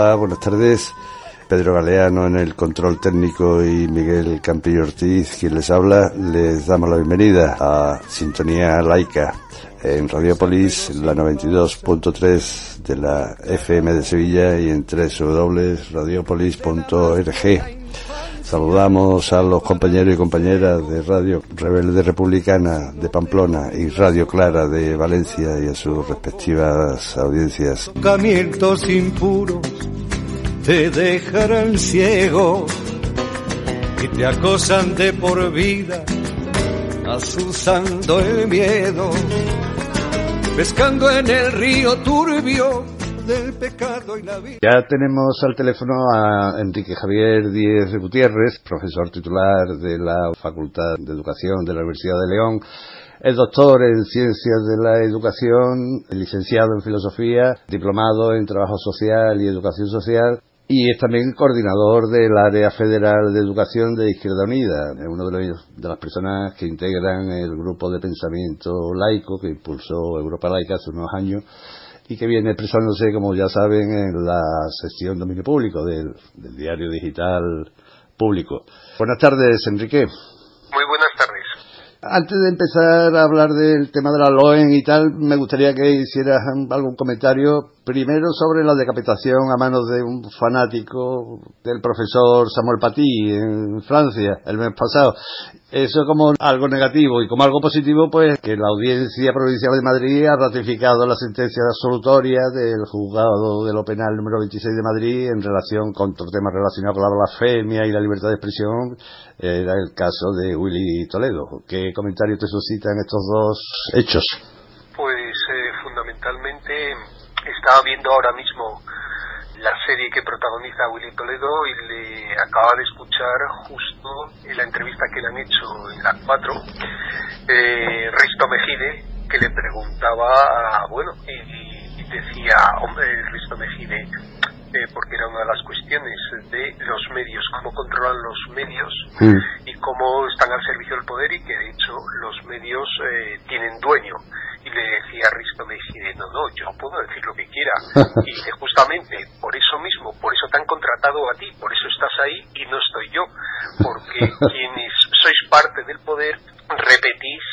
Hola, buenas tardes. Pedro Galeano en el control técnico y Miguel Campillo Ortiz, quien les habla, les damos la bienvenida a Sintonía Laica en Radiopolis, la 92.3 de la FM de Sevilla y en www.radiopolis.org. Saludamos a los compañeros y compañeras de Radio Rebelde Republicana de Pamplona y Radio Clara de Valencia y a sus respectivas audiencias. impuros te dejarán ciego y te acosan de por vida, asusando el miedo, pescando en el río turbio Ya tenemos al teléfono a Enrique Javier Díez Gutiérrez, profesor titular de la Facultad de Educación de la Universidad de León. Es doctor en Ciencias de la Educación, licenciado en Filosofía, diplomado en Trabajo Social y Educación Social y es también coordinador del área federal de educación de Izquierda Unida, es uno de, de, las personas que integran el grupo de pensamiento laico que impulsó Europa Laica hace unos años y que viene expresándose, como ya saben, en la sección dominio público del, del diario digital público. Buenas tardes, Enrique. Muy buenas tardes. Antes de empezar a hablar del tema de la LOEN y tal, me gustaría que hicieras algún comentario primero sobre la decapitación a manos de un fanático del profesor Samuel Paty en Francia el mes pasado. Eso como algo negativo y como algo positivo, pues que la Audiencia Provincial de Madrid ha ratificado la sentencia absolutoria del juzgado de lo penal número 26 de Madrid en relación con otro temas relacionados con la blasfemia y la libertad de expresión. Era el caso de Willy Toledo. ¿Qué comentario te suscitan estos dos hechos? Pues estaba viendo ahora mismo la serie que protagoniza Willy Toledo y le acaba de escuchar justo en la entrevista que le han hecho en la 4 eh, Risto Mejide que le preguntaba bueno y, decía hombre Risto Mejide eh, porque era una de las cuestiones de los medios, cómo controlan los medios mm. y cómo están al servicio del poder y que de hecho los medios eh, tienen dueño. Y le decía a Risto Mejide, no, no, yo puedo decir lo que quiera. Y dice, justamente, por eso mismo, por eso te han contratado a ti, por eso estás ahí y no estoy yo. Porque quienes sois parte del poder repetís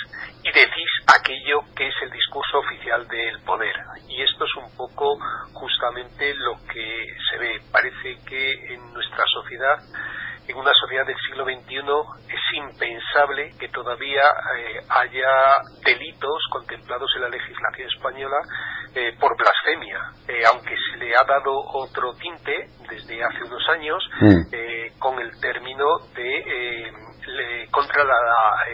y decís aquello que es el discurso oficial del poder. Y esto es un poco justamente lo que se ve. Parece que en nuestra sociedad, en una sociedad del siglo XXI, es impensable que todavía eh, haya delitos contemplados en la legislación española eh, por blasfemia, eh, aunque se le ha dado otro tinte desde hace unos años mm. con el término de contra la,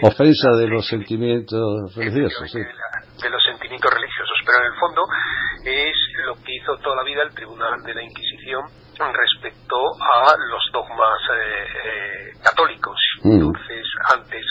ofensa de los sentimientos religiosos, de, los sentimientos religiosos, pero en el fondo es lo que hizo toda la vida el Tribunal de la Inquisición respecto a los dogmas eh, eh, católicos. Mm. Entonces, antes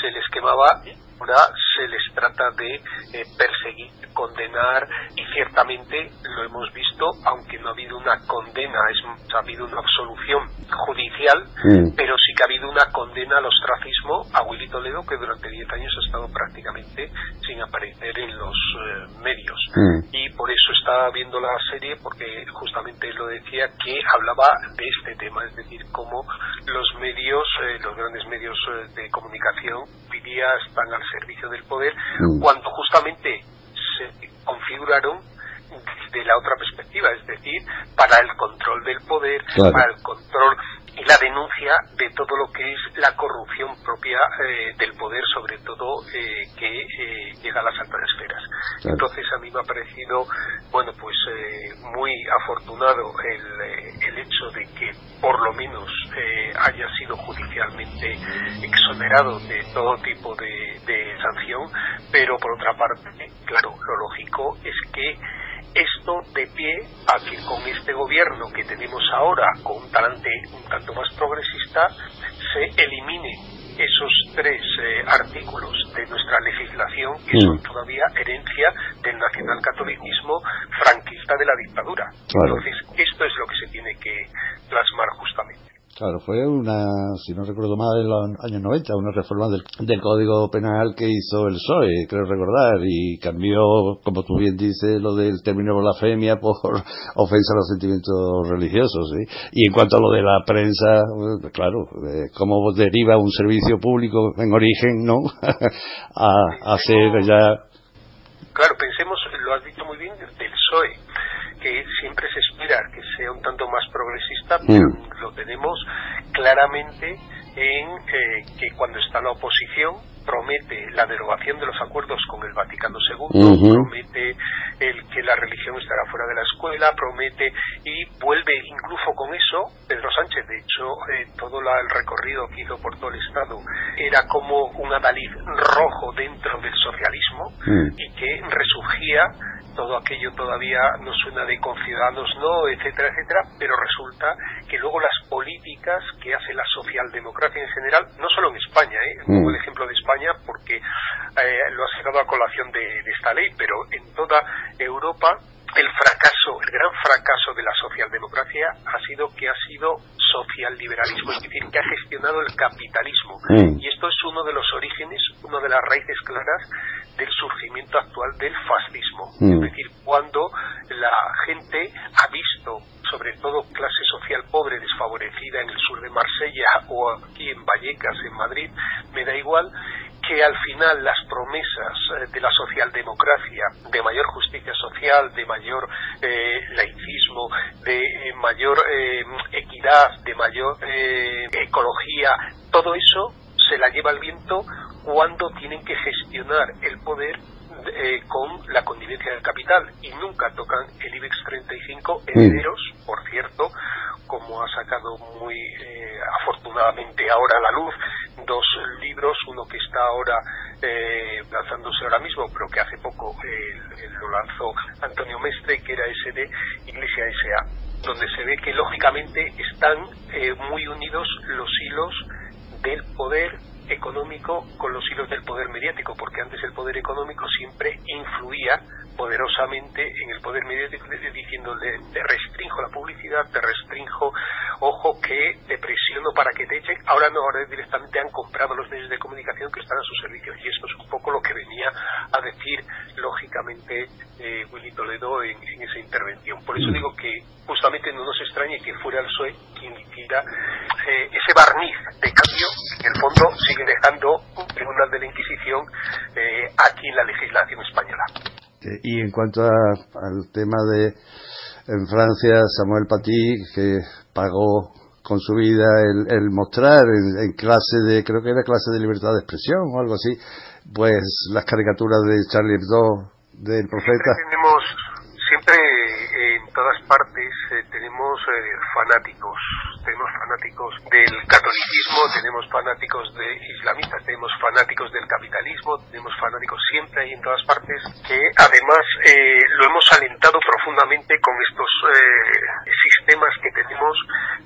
se les quemaba ahora se les trata de eh, perseguir, condenar y ciertamente lo hemos visto, aunque no ha habido una condena, es, ha habido una absolución judicial, mm. pero sí que ha habido una condena al ostracismo a Willy Toledo que durante 10 años ha estado prácticamente sin aparecer en los eh, medios. Mm. Y por eso estaba viendo la serie porque justamente lo decía que hablaba de este tema, es decir, cómo los medios, eh, los grandes medios de comunicación, hoy día están al servicio del poder, mm. cuando justamente se configuraron de la otra perspectiva, es decir, para el control del poder, para sanción, pero por otra parte, claro, lo lógico es que esto de pie a que con este gobierno que tenemos ahora, con un talante un tanto más progresista, se elimine esos tres eh, artículos de nuestra legislación que son mm. todavía herencia del nacionalcatolicismo franquista de la dictadura. Entonces, esto es lo que se tiene que plasmar justamente. Claro, fue una, si no recuerdo mal, en los años 90, una reforma del, Código Penal que hizo el PSOE, creo recordar, y cambió, como tú bien dices, lo del término blasfemia por ofensa a los sentimientos religiosos. ¿sí? Y en cuanto a lo de la prensa, pues, claro, cómo deriva un servicio público en origen, ¿no? a, a ser ya. Claro, pensemos, lo has dicho muy bien, del PSOE que siempre se espera que sea un tanto más progresista, mm. Lo tenemos claramente en eh, que cuando está la oposición promete la derogación de los acuerdos con el Vaticano II, promete el que la religión estará fuera de la escuela, promete y vuelve incluso con eso Pedro Sánchez. De hecho, eh, todo el recorrido que hizo por todo el Estado era como un adalid rojo dentro del socialismo mm. y que resurgía todo aquello todavía nos suena de conciudadanos no, etcétera, etcétera, pero resulta que luego las políticas que hace la socialdemocracia en general, no solo en España, ¿eh? pongo el ejemplo de España porque eh, lo ha sacado a colación de, esta ley, pero en toda Europa el fracaso, el gran fracaso de la socialdemocracia ha sido que ha sido socialliberalismo, es decir, que ha gestionado el capitalismo. Mm. Y esto es uno de los orígenes, una de las raíces claras del surgimiento actual del fascismo. Es mm. decir, cuando la gente ha visto, sobre todo clase social pobre, desfavorecida en el sur de Marsella o aquí en Vallecas, en Madrid, me da igual, que al final las promesas eh, de la socialdemocracia, de mayor justicia social, de mayor eh, laicismo, de eh, mayor equidad, de mayor ecología, todo eso se la lleva el viento cuando tienen que gestionar el poder con la connivencia del capital y nunca tocan el IBEX 35 herederos, por cierto, como ha sacado muy afortunadamente ahora la luz dos libros, uno que está ahora eh, lanzándose ahora mismo, pero que hace poco eh, lo lanzó Antonio Mestre, que era ese de Iglesia S.A., donde se ve que lógicamente están eh, muy unidos los hilos poder económico con los hilos del poder mediático, porque antes el poder económico siempre influía poderosamente en el poder mediático diciéndole te restrinjo la publicidad, te restrinjo, ojo que te presiono para que te echen, ahora no, ahora directamente han comprado los medios de comunicación que están a su servicio y esto es un poco lo que venía a decir lógicamente eh, Willy Toledo en, esa intervención. Por eso digo que justamente no nos extrañe que fuera el PSOE quien hiciera eh, ese barniz de cambio que en el fondo sigue dejando un tribunal de la Inquisición eh, aquí en la legislación española. Y en cuanto al tema de en Francia, Samuel Paty, que pagó con su vida el, mostrar en, clase de, creo que era clase de libertad de expresión o algo así, pues las caricaturas de Charlie Hebdo del profeta. tenemos, siempre en todas partes eh, tenemos eh, fanáticos, tenemos fanáticos del catolicismo, tenemos fanáticos de islamistas, tenemos fanáticos del capitalismo, tenemos fanáticos siempre ahí en todas partes, que además eh, lo hemos alentado profundamente con estos sistemas que tenemos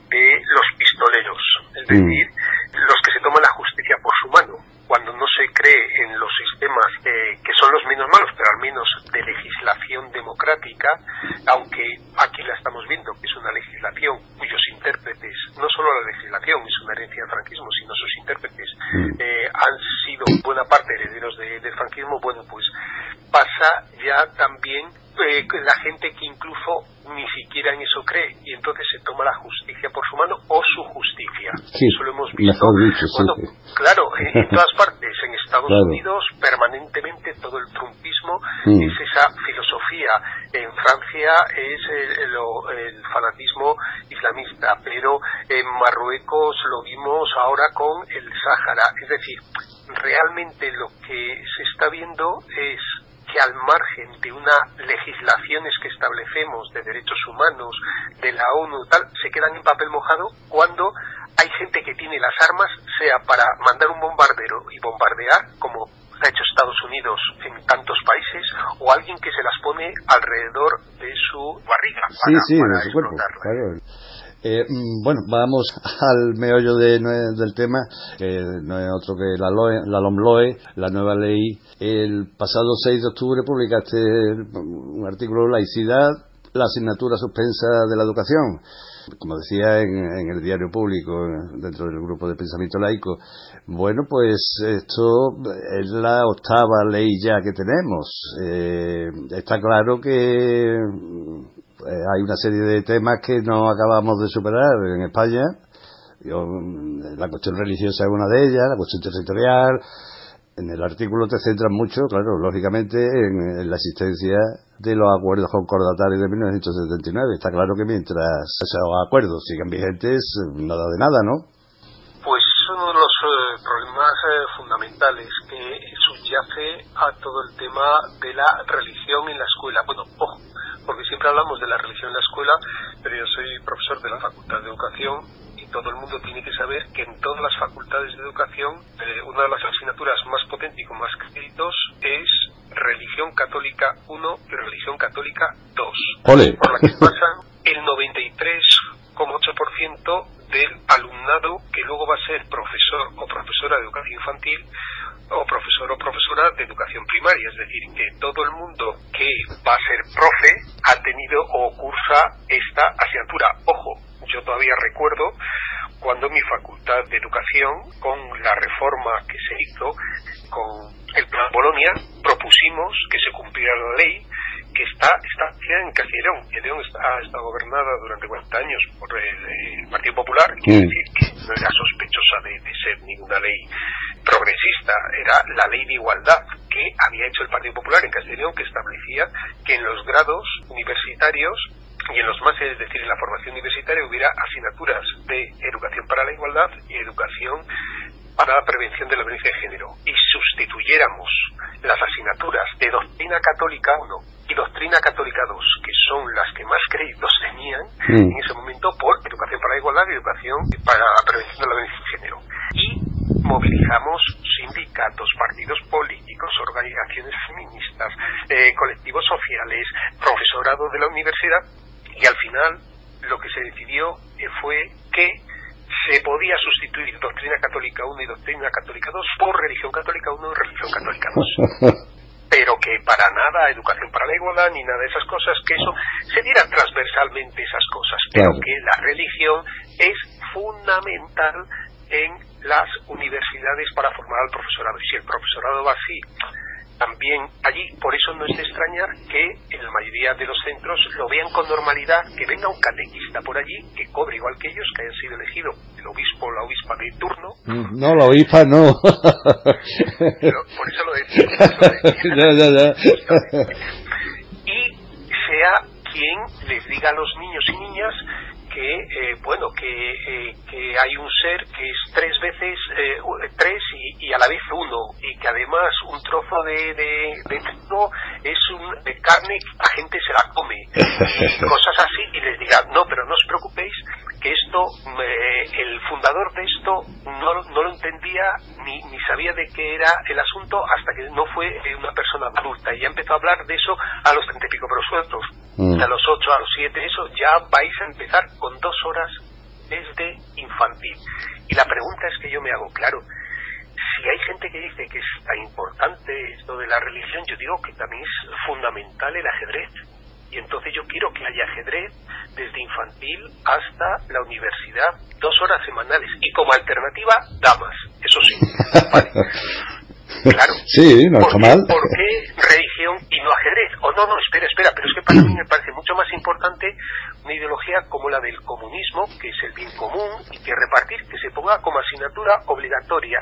de los pistoleros, es mm. decir, los que se toman la justicia por su mano cuando no se cree en los sistemas eh, que son los menos malos, pero al menos de legislación democrática, aunque aquí la estamos viendo, que es una legislación cuyos intérpretes, no solo la legislación es una herencia del franquismo, sino sus intérpretes mm. eh, han sido buena parte herederos del franquismo, bueno, pues pasa ya también eh, la gente que incluso ni siquiera en eso cree y entonces se toma la justicia por su mano o su justicia. eso lo hemos visto. Claro, en todas partes, en Estados Unidos permanentemente todo el trumpismo mm. es esa filosofía. En Francia es el, el, fanatismo islamista, pero en Marruecos lo vimos ahora con el Sáhara. Es decir, realmente lo que se está viendo es que al margen de unas legislaciones que establecemos de derechos humanos, de la ONU, tal, se quedan en papel mojado cuando hay gente que tiene las armas, sea para mandar un bombardero y bombardear, como ha hecho Estados Unidos en tantos países, o alguien que se las pone alrededor de su barriga para, sí, sí, eh, mm, bueno, vamos al meollo del tema, que no es otro que la, la LOMLOE, la nueva ley. El pasado 6 de octubre publicaste un artículo de laicidad la asignatura suspensa de la educación. Como decía en, el diario público, dentro del grupo de pensamiento laico, bueno, pues esto es la octava ley ya que tenemos. Eh, está claro que eh, hay una serie de temas que no acabamos de superar en España. la cuestión religiosa es una de ellas, la cuestión territorial, en el artículo te centras mucho, claro, lógicamente, en, la existencia de los acuerdos concordatarios de 1979. Está claro que mientras esos acuerdos sigan vigentes, nada de nada, ¿no? Pues uno de los eh, problemas eh, fundamentales que subyace a todo el tema de la religión en la escuela. Bueno, ojo, porque siempre hablamos de la religión en la escuela, pero yo soy profesor de la Facultad de Educación todo el mundo tiene que saber que en todas las facultades de educación eh, una de las asignaturas más potentes y con más créditos es religión católica 1 y religión católica 2, por la que pasa el 93,8% del alumnado que luego va a ser profesor o profesora de educación infantil o profesor o profesora de educación primaria, es decir, que todo el mundo que va a ser profe ha tenido o cursa esta asignatura. Ojo, yo todavía recuerdo cuando mi facultad de educación, con la reforma que se hizo, con el plan Bolonia, propusimos que se cumpliera la ley que está, está en Castilla y León. ha estado gobernada durante 40 años por el, Partido Popular, quiere decir que no era sospechosa de, de, ser ninguna ley progresista, era la ley de igualdad que había hecho el Partido Popular en León, que establecía que en los grados universitarios y en los másteres, es decir, en la formación universitaria, hubiera asignaturas de educación para la igualdad y educación para la prevención de la violencia de género y sustituyéramos las asignaturas de doctrina católica 1 y doctrina católica 2, que son las que más créditos tenían mm. en ese momento, por educación para la igualdad y educación para la prevención de la violencia de género. Y movilizamos sindicatos, partidos políticos, organizaciones feministas, eh, colectivos sociales, profesorado de la universidad y al final lo que se decidió eh, fue que se podía sustituir doctrina católica 1 y doctrina católica 2 por religión católica 1 y religión católica 2. Pero que para nada educación para la igualdad ni nada de esas cosas, que eso se diera transversalmente esas cosas, pero que la religión es fundamental en las universidades para formar al profesorado. Y si el profesorado va así, también allí, por eso no es de extrañar que en la mayoría de los centros lo vean con normalidad, que venga un catequista por allí, que cobre igual que ellos, que hayan sido elegidos el obispo o la obispa de turno. Mm, no, la obispa no. por eso lo decía. Y sea quien les diga a los niños y niñas que eh, bueno que, eh, que, hay un ser que es tres veces eh, tres y, a la vez uno y que además un trozo de, de, es un de carne que la gente se la come y cosas así y les diga no pero no os preocupéis que esto el fundador de esto no, no lo entendía ni, ni sabía de qué era el asunto hasta que no fue una persona adulta y ya empezó a hablar de eso a los treinta y pico pero sueltos mm. a los ocho a los siete eso ya vais a empezar con dos horas desde infantil. Y la pregunta es que yo me hago, claro, si hay gente que dice que es tan importante esto de la religión, yo digo que también es fundamental el ajedrez. Y entonces yo quiero que haya ajedrez desde infantil hasta la universidad, dos horas semanales. Y como alternativa, damas, eso sí. Claro. Sí, no ¿Por, qué, mal. ¿Por qué religión y no ajedrez? O no, no, espera, espera, pero es que para mí me parece mucho más importante una ideología como la del comunismo, que es el bien común, y que repartir, que se ponga como asignatura obligatoria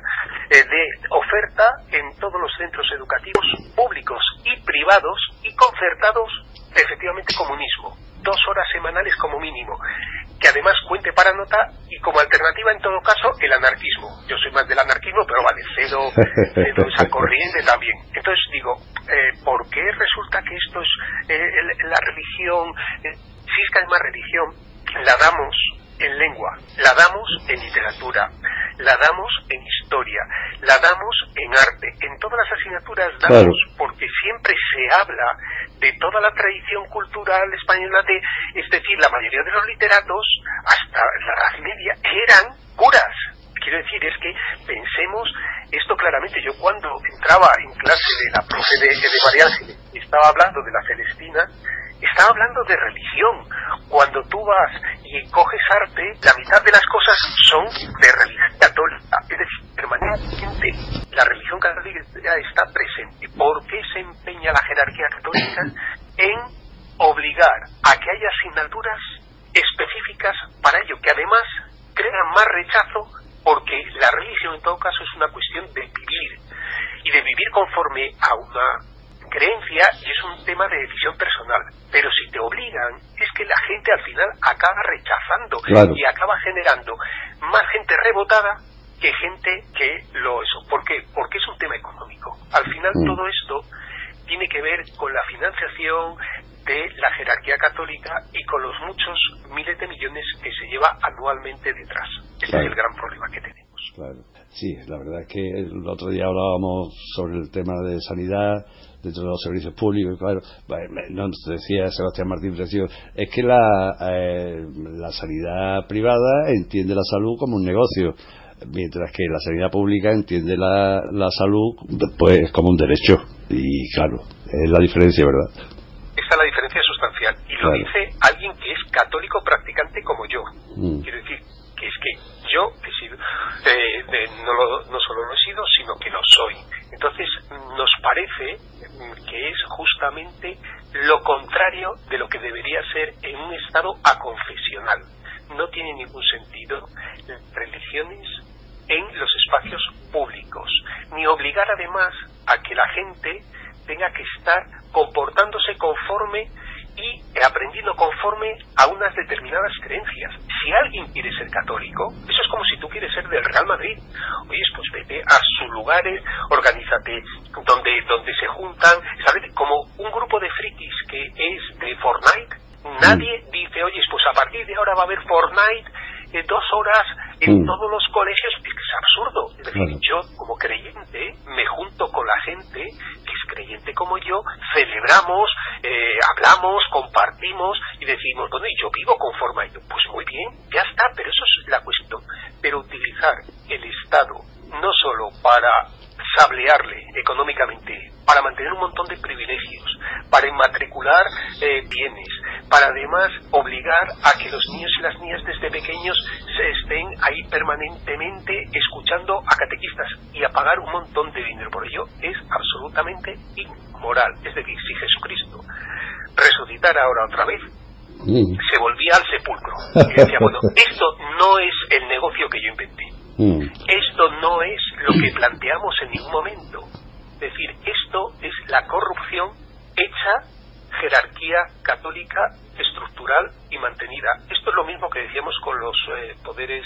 eh, de oferta en todos los centros educativos públicos y privados y concertados, efectivamente, comunismo. Dos horas semanales como mínimo que además cuente para nota y como alternativa en todo caso el anarquismo. Yo soy más del anarquismo, pero vale, cedo, cedo esa corriente también. Entonces digo, eh, ¿por qué resulta que esto es eh, la religión, eh, si es que hay más religión, la damos en lengua, la damos en literatura, la damos en historia, la damos en arte, en todas las asignaturas damos, porque siempre se habla de toda la tradición cultural española, de, es decir, la mayoría de los literatos, hasta la Edad Media, eran curas. Quiero decir, es que pensemos esto claramente. Yo cuando entraba en clase de la profe de, de María estaba hablando de la Celestina, Está hablando de religión. Cuando tú vas y coges arte, la mitad de las cosas son de religión católica. Es decir, permanentemente la religión católica está presente. ¿Por qué se empeña la jerarquía católica en obligar a que haya asignaturas específicas para ello, que además crean más rechazo porque la religión en todo caso es una cuestión de vivir y de vivir conforme a una creencia y es un tema de decisión personal. Pero si te obligan, es que la gente al final acaba rechazando y acaba generando más gente rebotada que gente que lo eso. ¿Por qué? Porque es un tema económico. Al final mm. todo esto tiene que ver con la financiación de la jerarquía católica y con los muchos miles de millones que se lleva anualmente detrás. Ese es el gran problema que tenemos. Claro. Sí, la verdad es que el otro día hablábamos sobre el tema de sanidad dentro de los servicios públicos, claro, nos decía Sebastián Martín Precio, es que la, eh, la sanidad privada entiende la salud como un negocio, mientras que la sanidad pública entiende la, la salud pues como un derecho, y claro, es la diferencia, ¿verdad? Esa es la diferencia sustancial, y lo dice alguien que es católico practicante como yo, mm. quiero decir, que es que yo he sido, no, no solo lo he sido, sino que lo soy. Entonces, nos parece que es justamente lo contrario de lo que debería ser en un Estado aconfesional. No tiene ningún sentido religiones en los espacios públicos, ni obligar además a que la gente tenga que estar comportándose conforme y aprendiendo conforme a unas determinadas creencias. Si alguien quiere ser católico, eso es como si tú quieres ser del Real Madrid. Oye, pues vete a sus lugares, organízate donde, donde se juntan, ¿sabes? Como un grupo de frikis que es de Fortnite. Nadie mm. dice, oye, pues a partir de ahora va a haber Fortnite dos horas en mm. todos los colegios, es absurdo. Es decir, yo como creyente me junto con la gente que es creyente como yo, celebramos, eh, hablamos, compartimos y decimos, bueno, y yo vivo conforme a ello. Pues muy bien, ya está, pero eso es la cuestión. Pero utilizar el Estado no solo para sablearle económicamente, para mantener un montón de privilegios, para inmatricular eh, bienes, para además obligar a que los niños y las niñas desde pequeños se estén ahí permanentemente escuchando a catequistas y a pagar un montón de dinero por ello, es absolutamente inmoral. Es decir, si Jesucristo resucitara ahora otra vez, se volvía al sepulcro. Y decía, bueno, esto no es el negocio que yo inventé. Mm. Esto no es lo que planteamos en ningún momento. Es decir, esto es la corrupción hecha jerarquía católica estructural y mantenida. Esto es lo mismo que decíamos con los eh, poderes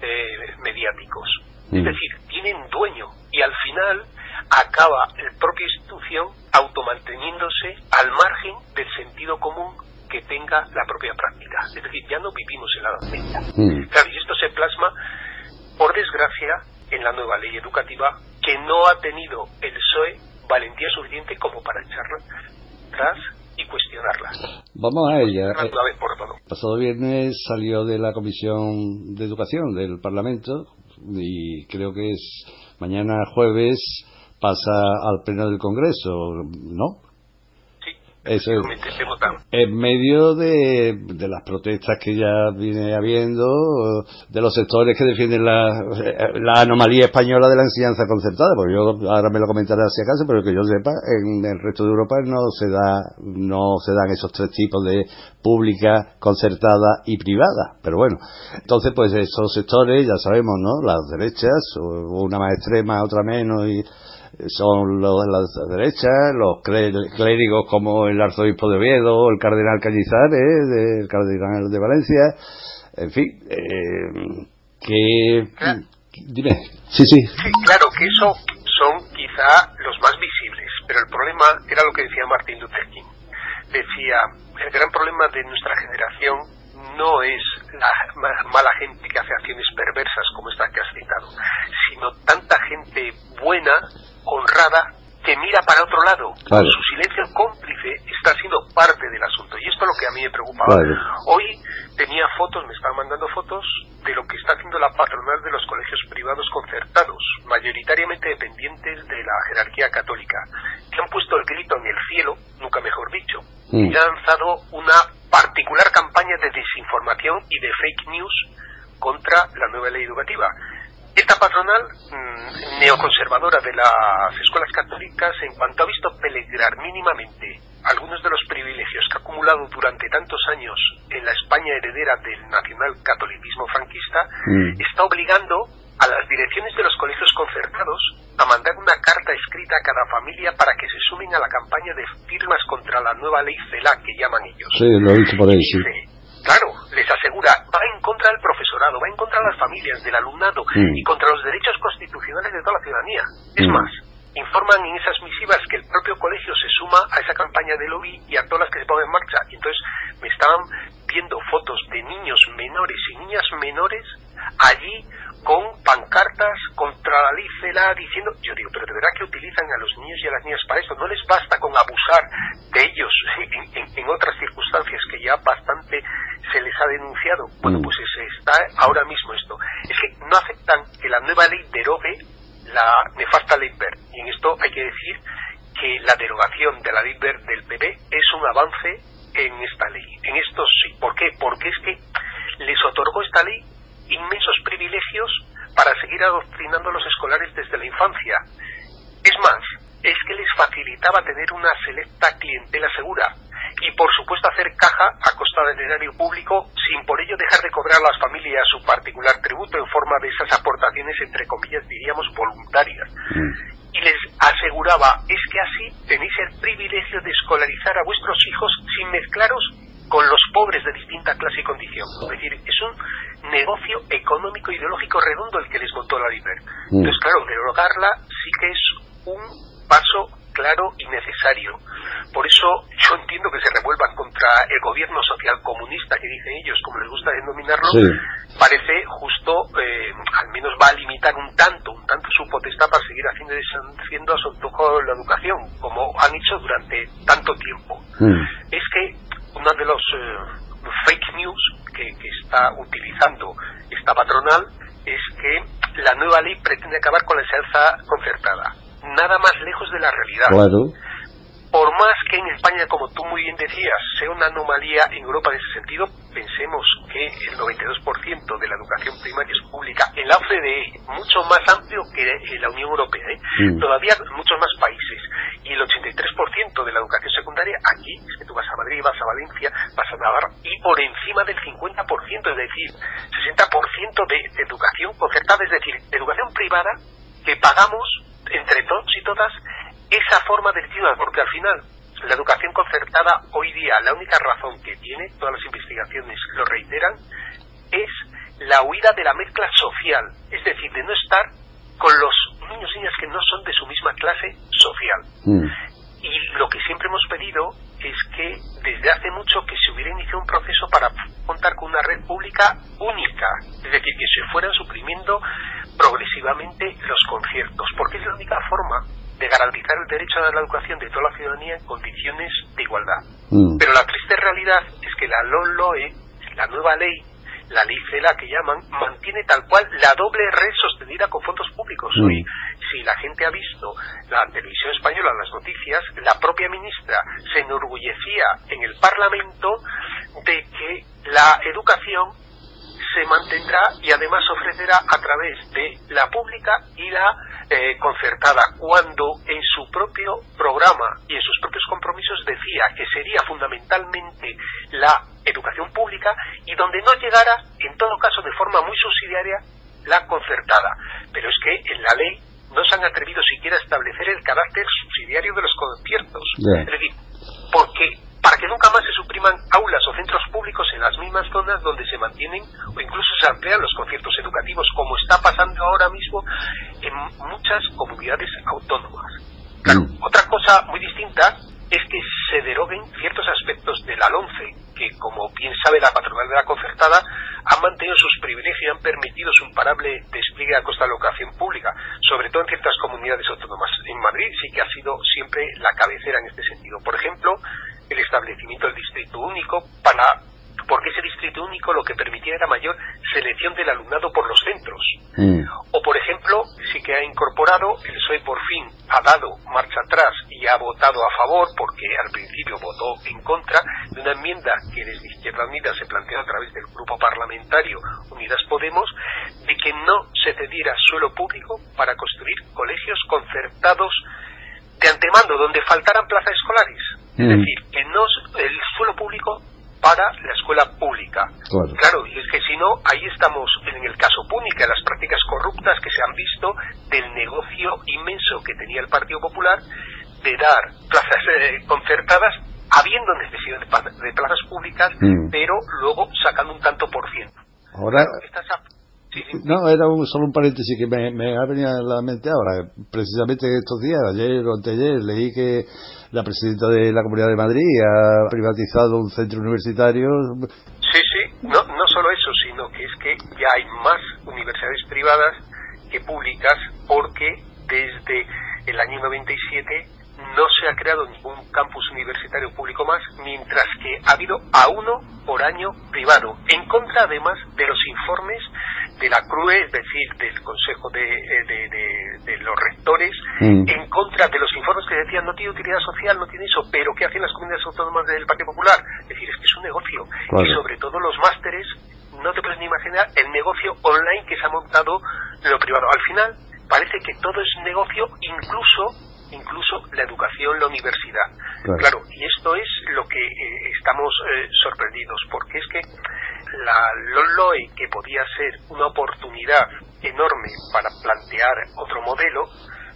eh, mediáticos. Es mm. decir, tienen dueño y al final acaba la propia institución automanteniéndose al margen del sentido común que tenga la propia práctica. Es decir, ya no vivimos en la Edad Media. Mm. Claro, y esto se plasma, por desgracia, en la nueva ley educativa que no ha tenido el PSOE valentía suficiente como para echarla atrás y cuestionarla. Vamos a ella. Eh, pasado viernes salió de la Comisión de Educación del Parlamento y creo que es mañana jueves pasa al Pleno del Congreso, ¿no? Eso en medio de, de, las protestas que ya viene habiendo, de los sectores que defienden la, la, anomalía española de la enseñanza concertada, porque yo ahora me lo comentaré hacia casa, pero que yo sepa, en el resto de Europa no se da, no se dan esos tres tipos de pública, concertada y privada. Pero bueno, entonces pues esos sectores, ya sabemos, ¿no? Las derechas, una más extrema, otra menos y son los de la derecha, los clérigos como el arzobispo de Oviedo, el cardenal Cañizares, el cardenal de Valencia, en fin, eh, que... Dime, sí, sí. Sí, claro, que eso son quizá los más visibles, pero el problema era lo que decía Martin Luther King. Decía, el gran problema de nuestra generación no es la mala gente que hace acciones perversas como esta que has citado, sino tanta gente buena honrada que mira para otro lado. Su silencio cómplice está siendo parte del asunto. Y esto es lo que a mí me preocupaba. Hoy tenía fotos, me están mandando fotos de lo que está haciendo la patronal de los colegios privados concertados, mayoritariamente dependientes de la jerarquía católica, que han puesto el grito en el cielo, nunca mejor dicho, y ha lanzado una particular campaña de desinformación y de fake news contra la nueva ley educativa. Esta patronal mm, neoconservadora de las escuelas católicas, en cuanto ha visto peligrar mínimamente algunos de los privilegios que ha acumulado durante tantos años en la España heredera del nacional catolicismo franquista, mm. está obligando a las direcciones de los colegios concertados a mandar una carta escrita a cada familia para que se sumen a la campaña de firmas contra la nueva ley CELA que llaman ellos. Sí, lo he dicho por ahí, sí. Claro, les asegura, va en contra del profesorado, va en contra de las familias, del alumnado mm. y contra los derechos constitucionales de toda la ciudadanía. Es mm. más, informan en esas misivas que el propio colegio se suma a esa campaña de lobby y a todas las que se ponen en marcha. Y entonces me estaban viendo fotos de niños menores y niñas menores allí con CELA diciendo, yo digo, pero de verdad que utilizan a los niños y a las niñas para esto, no les basta con abusar de ellos en, otras circunstancias que ya bastante se les ha denunciado. Bueno, mm. pues está ahora mismo esto. Es que no aceptan que la nueva ley derogue la nefasta ley BER. Y en esto hay que decir que la derogación de la ley BER del PP es un avance en esta ley. En esto sí. ¿Por qué? Porque es que les otorgó esta ley inmensos privilegios para seguir adoctrinando a los escolares Es más, es que les facilitaba tener una selecta clientela segura y por supuesto hacer caja a costa del erario público sin por ello dejar de cobrar a las familias su particular tributo en forma de esas aportaciones entre comillas diríamos voluntarias. Mm. Y les aseguraba, es que así tenéis el privilegio de escolarizar a vuestros hijos sin mezclaros con los pobres de distinta clase y condición. Es decir, es un negocio económico ideológico redondo el que les montó la Liber. Mm. Entonces, claro, derogarla sí que es un paso claro y necesario. Por eso yo entiendo que se revuelvan contra el gobierno social comunista que dicen ellos, como les gusta parece justo, eh, al menos va a limitar un tanto, un tanto su potestad para seguir haciendo, haciendo a su antojo la educación, como han hecho durante tanto tiempo. Mm. Es que una de los eh, fake news que, que está utilizando esta patronal es que la nueva ley pretende acabar con la enseñanza concertada nada más lejos de la realidad. Por más que en España, como tú muy bien decías, sea una anomalía en Europa en ese sentido, pensemos que el 92% de la pública. En la OCDE, mucho más amplio que en la Unión Europea, ¿eh? mm. todavía muchos más países. Y el 83% de la educación secundaria, aquí, es que tú vas a Madrid, vas a Valencia, vas a Navarra, y por encima del 50%, es decir, 60% de, de educación concertada, es decir, educación privada que pagamos entre todos y todas esa forma de estudiar, porque al final la educación concertada hoy día, la única razón que tiene, todas las investigaciones lo reiteran, la huida de la mezcla social, es decir, de no estar con los niños y niñas que no son de su misma clase social. Mm. Y lo que siempre hemos pedido es que desde hace mucho que se hubiera iniciado un proceso para contar con una red pública única, es decir, que se fueran suprimiendo progresivamente los conciertos, porque es la única forma de garantizar el derecho a la educación de toda la ciudadanía en condiciones de igualdad. Mm. Pero la triste realidad es que la LOLOE, la nueva ley, la ley CELA que llaman, mantiene tal cual la doble red sostenida con fondos públicos. Mm. Hoy, si la gente ha visto la televisión española, las noticias, la propia ministra se enorgullecía en el Parlamento de que la educación se mantendrá y además ofrecerá a través de la pública y la eh, concertada, cuando en su propio programa y en sus propios compromisos decía que sería fundamentalmente la educación pública y donde no llegara, en todo caso de forma muy subsidiaria, la concertada. Pero es que en la ley no se han atrevido siquiera a establecer el carácter subsidiario de los conciertos. Es decir, porque para que nunca más se supriman aulas o centros públicos en las mismas zonas donde se mantienen o incluso se amplían los conciertos educativos, como está pasando ahora mismo en muchas comunidades autónomas. Otra cosa muy distinta es que se deroguen ciertos aspectos de la LONCE, que como bien sabe la patronal de la concertada, han mantenido sus privilegios y han permitido su imparable despliegue a costa de la educación pública, sobre todo en ciertas comunidades autónomas. En Madrid sí que ha sido siempre la cabecera en este sentido. Por ejemplo, el establecimiento del distrito único para porque ese distrito único lo que permitía era mayor selección del alumnado por los centros. Mm. O, por ejemplo, sí que ha incorporado, el PSOE por fin ha dado marcha atrás y y ha votado a favor, porque al principio votó en contra, de una enmienda que desde Izquierda Unida se planteó a través del grupo parlamentario Unidas Podemos, de que no se cediera suelo público para construir colegios concertados de antemano, donde faltaran plazas escolares. Es mm. decir, que no el suelo público para la escuela pública. Claro. y es que si no, ahí estamos en el caso Púnica, las prácticas corruptas que se han visto del negocio inmenso que tenía el Partido Popular de dar plazas eh, concertadas habiendo necesidad de, plazas públicas, mm. pero luego sacando un tanto por ciento. Ahora, no, era un, solo un paréntesis que me, me, ha venido a la mente ahora. Precisamente estos días, ayer o anteayer, leí que la presidenta de la Comunidad de Madrid ha privatizado un centro universitario. Sí, sí, no, no solo eso, sino que es que ya hay más universidades privadas que públicas porque desde el año 97 no se ha creado ningún campus universitario público más, mientras que ha habido a uno por año privado, en contra además de los informes de la CRUE, es decir, del Consejo de, eh, los Rectores, mm. en contra de los informes que decían no tiene utilidad social, no tiene eso, pero ¿qué hacen las comunidades autónomas del Partido Popular? Es decir, es que es un negocio. Y sobre todo los másteres, no te puedes ni imaginar el negocio online que se ha montado lo privado. Al final, parece que todo es negocio, incluso incluso la educación, la universidad. Claro, y esto es lo que eh, estamos eh, sorprendidos, porque es que la LOLOE, que podía ser una oportunidad enorme para plantear otro modelo,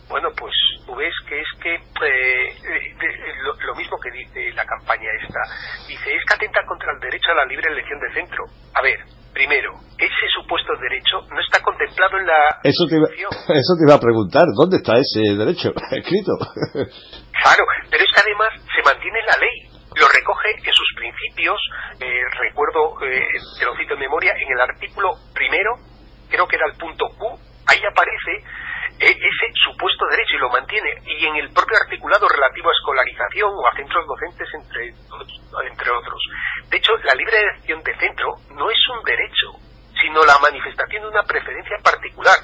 bueno, pues tú ves que es que eh, lo, mismo que dice la campaña esta, dice, es que atenta contra el derecho a la libre elección de centro. A ver, primero, ese supuesto derecho no está contemplado en la eso te, iba, eso te iba a preguntar, ¿dónde está ese derecho escrito? claro, pero es que además se mantiene la ley, lo recoge en sus principios, eh, recuerdo, eh, te lo cito en memoria, en el artículo primero, creo que era el punto Q, ahí aparece e-, ese supuesto derecho y lo mantiene. Y en el propio articulado relativo a escolarización o a centros docentes, entre, entre otros. De hecho, la libre elección de centro no es un derecho, sino la manifestación de una preferencia particular.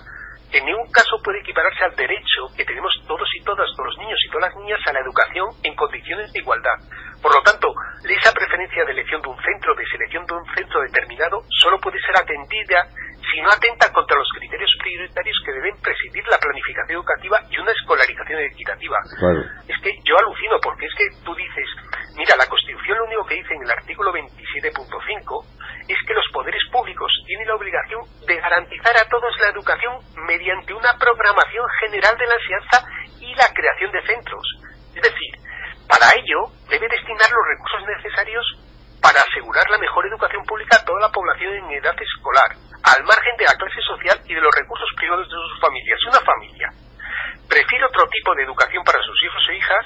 En ningún caso puede equipararse al derecho que tenemos todos y todas, todos los niños y todas las niñas, a la educación en condiciones de igualdad. Por lo tanto, esa preferencia de elección de un centro, de selección de un centro determinado, solo puede ser atendida si no atenta contra los criterios prioritarios que deben presidir la planificación educativa y una escolarización equitativa. Es que yo alucino porque es que tú dices, mira, la Constitución lo único que dice en el artículo 27.5 es que los poderes públicos tienen la obligación de garantizar a todos la educación mediante una programación general de la enseñanza y la creación de centros. Es decir, para ello debe destinar los recursos necesarios para asegurar la mejor educación pública a toda la población en edad escolar, al margen de la clase social y de los recursos privados de sus familias. Si una familia prefiere otro tipo de educación para sus hijos e hijas,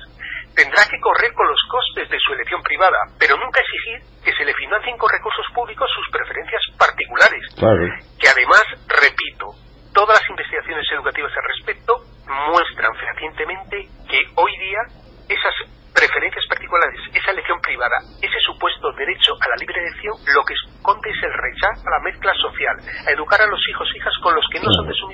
tendrá que correr con los costes de su elección privada, pero nunca exigir que se le financien con recursos públicos sus preferencias particulares. Que además, repito, todas las investigaciones educativas al respecto muestran fehacientemente que hoy día esas preferencias particulares, esa elección privada, ese supuesto derecho a la libre elección, lo que esconde es el rechazo a la mezcla social, a educar a los hijos e hijas con los que no son de su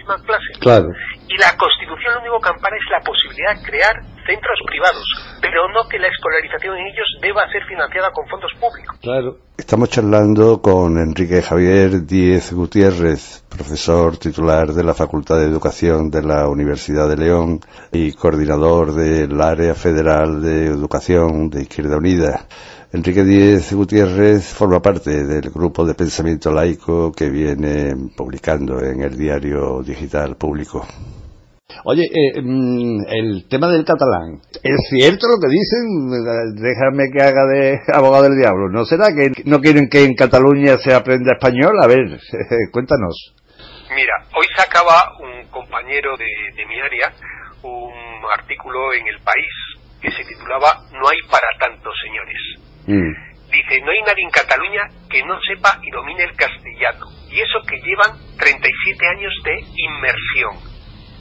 clase. Y la Constitución lo único que ampara es la posibilidad de crear centros privados, pero no que la escolarización en ellos deba ser financiada con fondos públicos. Claro. Estamos charlando con Enrique Javier Díez Gutiérrez, profesor titular de la Facultad de Educación de la Universidad de León y coordinador del Área Federal de Educación de Izquierda Unida. Enrique Díez Gutiérrez forma parte del grupo de pensamiento laico que viene publicando en el diario digital público. Oye, eh, mm, el tema del catalán, ¿es cierto lo que dicen? Déjame que haga de abogado del diablo. ¿No será que no quieren que en Cataluña se aprenda español? A ver, cuéntanos. Mira, hoy sacaba un compañero de, mi área un artículo en El País que se titulaba No hay para tantos señores. Mm. Dice, no hay nadie en Cataluña que no sepa y domine el castellano. Y eso que llevan 37 años de inmersión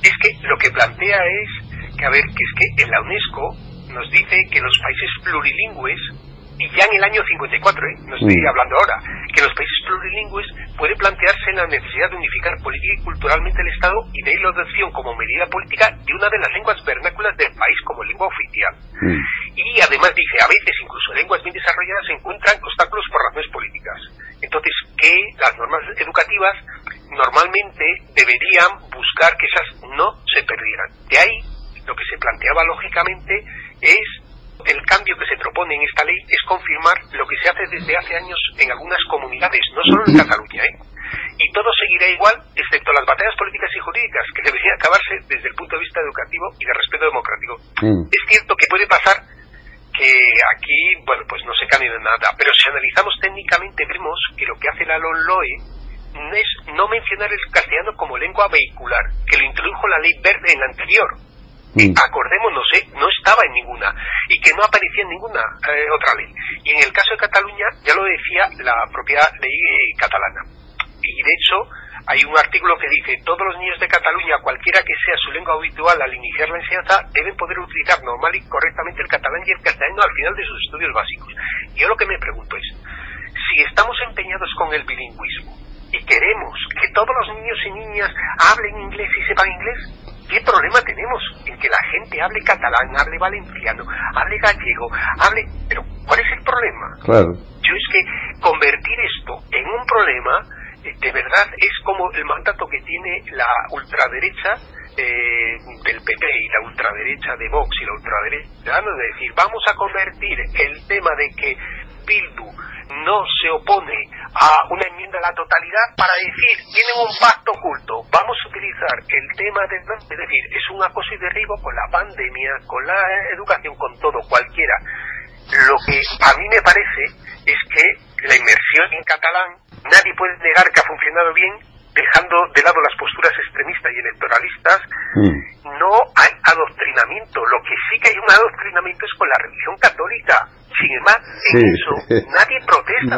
es que lo que plantea es que, a ver, que es que en la UNESCO nos dice que los países plurilingües y ya en el año 54, ¿eh? no estoy hablando ahora, que los países plurilingües puede plantearse la necesidad de unificar política y culturalmente el Estado y de ahí la adopción como medida política de una de las lenguas vernáculas del país como lengua oficial. Mm. Y además dice, a veces incluso lenguas bien desarrolladas se encuentran obstáculos por razones políticas. Entonces, que las normas educativas normalmente deberían buscar que esas no se perdieran. De ahí, lo que se planteaba lógicamente es el cambio que se propone en esta ley es confirmar lo que se hace desde hace años en algunas comunidades, no solo en Cataluña, ¿eh? y todo seguirá igual, excepto las batallas políticas y jurídicas, que deberían acabarse desde el punto de vista educativo y de respeto democrático. Mm. Es cierto que puede pasar que aquí, bueno, pues no se cambie nada, pero si analizamos técnicamente vemos que lo que hace la LOE es no mencionar el castellano como lengua vehicular, que lo introdujo la ley verde en la anterior, Mm. acordémonos, ¿eh? no estaba en ninguna y que no aparecía en ninguna eh, otra ley. Y en el caso de Cataluña ya lo decía la propia ley eh, catalana. Y de hecho hay un artículo que dice todos los niños de Cataluña, cualquiera que sea su lengua habitual al iniciar la enseñanza, deben poder utilizar normal y correctamente el catalán y el castellano al final de sus estudios básicos. Yo lo que me pregunto es, si estamos empeñados con el bilingüismo y queremos que todos los niños y niñas hablen inglés y sepan inglés, ¿Qué problema tenemos en que la gente hable catalán, hable valenciano, hable gallego, hable... Pero, ¿cuál es el problema? Claro. Yo es que convertir esto en un problema, eh, de verdad, es como el mandato que tiene la ultraderecha eh, del PP y la ultraderecha de Vox y la ultraderecha, de decir, vamos a convertir el tema de que Bildu no se opone a una enmienda a la totalidad para decir, tienen un pacto oculto, vamos a utilizar el tema de... Es decir, es un acoso y derribo con la pandemia, con la educación, con todo, cualquiera. Lo que a mí me parece es que la inmersión en catalán, nadie puede negar que ha funcionado bien, dejando de lado las posturas extremistas y electoralistas, mm. no hay adoctrinamiento. Lo que sí que hay un adoctrinamiento es con la religión católica sin embargo, en eso nadie protesta.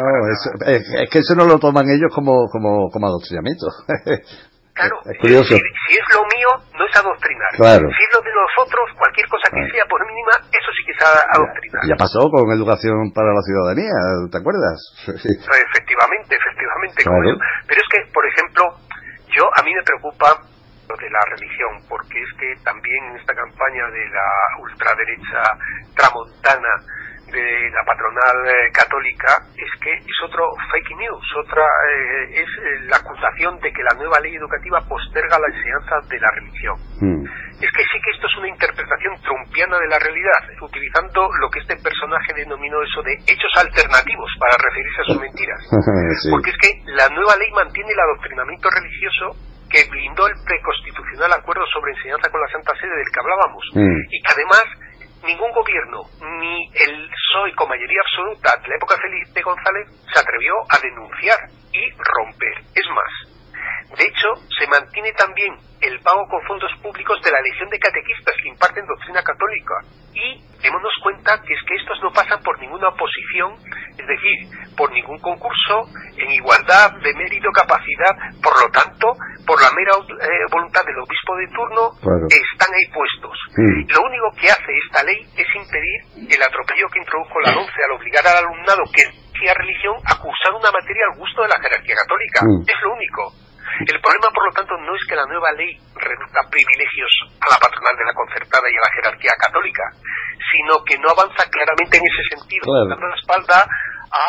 No, es, que eso no lo toman ellos como, como, como adoctrinamiento. Claro, es curioso. Si, es lo mío, no es adoctrinar. Claro. Si es lo de los otros, cualquier cosa que sea, por mínima, eso sí que es adoctrinar. Ya, pasó con Educación para la Ciudadanía, ¿te acuerdas? Efectivamente, efectivamente. Pero es que, por ejemplo, yo a mí me preocupa lo de la religión, porque es que también en esta campaña de la ultraderecha tramontana de la patronal eh, católica es que es otro fake news, otra eh, es eh, la acusación de que la nueva ley educativa posterga la enseñanza de la religión. Hmm. Es que sí que esto es una interpretación trumpiana de la realidad, utilizando lo que este personaje denominó eso de hechos alternativos para referirse a sus mentiras. Porque es que la nueva ley mantiene el adoctrinamiento religioso que blindó el preconstitucional acuerdo sobre enseñanza con la Santa Sede del que hablábamos hmm. y que además ningún gobierno, ni el PSOE con mayoría absoluta de la época de Felipe González, se atrevió a denunciar y romper. Es más, de hecho, se mantiene también el pago con fondos públicos de la legión de catequistas que imparten doctrina católica. Y démonos cuenta que es que estos no pasan por ninguna oposición, es decir, por ningún concurso, en igualdad de mérito, capacidad, por lo tanto, por la mera eh, voluntad del obispo de turno, están ahí puestos. Lo único que hace esta ley es impedir el atropello que introdujo la 11 al obligar al alumnado que es religión a cursar una materia al gusto de la jerarquía católica. Es lo único. El problema, por lo tanto, no es que la nueva ley reduzca privilegios a la patronal de la concertada y a la jerarquía católica, sino que no avanza claramente en ese sentido, dando la espalda a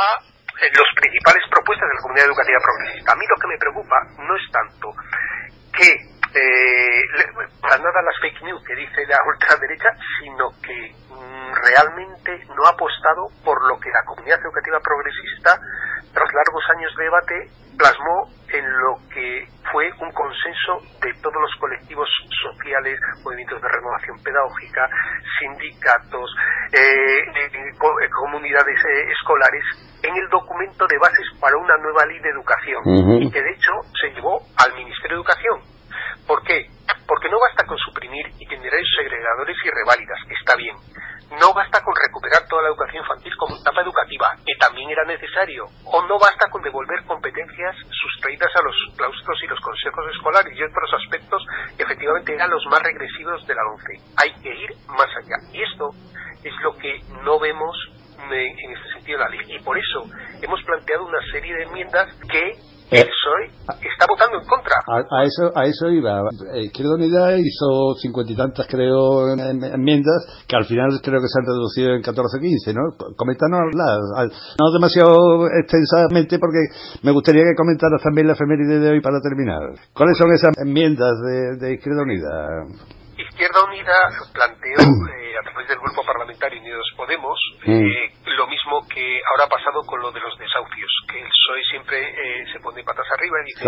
eh, las principales propuestas de la comunidad educativa progresista. A mí lo que me preocupa no es tanto que eh, para nada las fake news que dice la ultraderecha, sino que mm, realmente no ha apostado por lo que la comunidad educativa progresista, tras largos años de debate, plasmó en lo que fue un consenso de todos los colectivos sociales, movimientos de renovación pedagógica, sindicatos, eh, eh, comunidades escolares, en el documento de bases para una nueva ley de educación y que de hecho se llevó al Ministerio de Educación ¿Por qué? Porque no basta con suprimir itinerarios segregadores y reválidas, está bien. No basta con recuperar toda la educación infantil como etapa educativa, que también era necesario. O no basta con devolver competencias sustraídas a los claustros y los consejos escolares y otros aspectos que efectivamente eran los más regresivos de la ONCE. Hay que ir más allá. Y esto es lo que no vemos en este sentido la ley. Y por eso hemos planteado una serie de enmiendas que el PSOE está votando en contra. A, eso a eso iba. Izquierda Unida hizo cincuenta y tantas, creo, enmiendas que al final creo que se han reducido en 14 o 15, ¿no? Coméntanoslas, no demasiado extensamente porque me gustaría que comentaras también la efeméride de hoy para terminar. ¿Cuáles son esas enmiendas de, de Izquierda Unida? Izquierda Unida planteó eh, a través del grupo parlamentario Unidos Podemos eh, lo mismo que ahora ha pasado con lo de los desahucios, que el PSOE siempre eh, se pone patas arriba y dice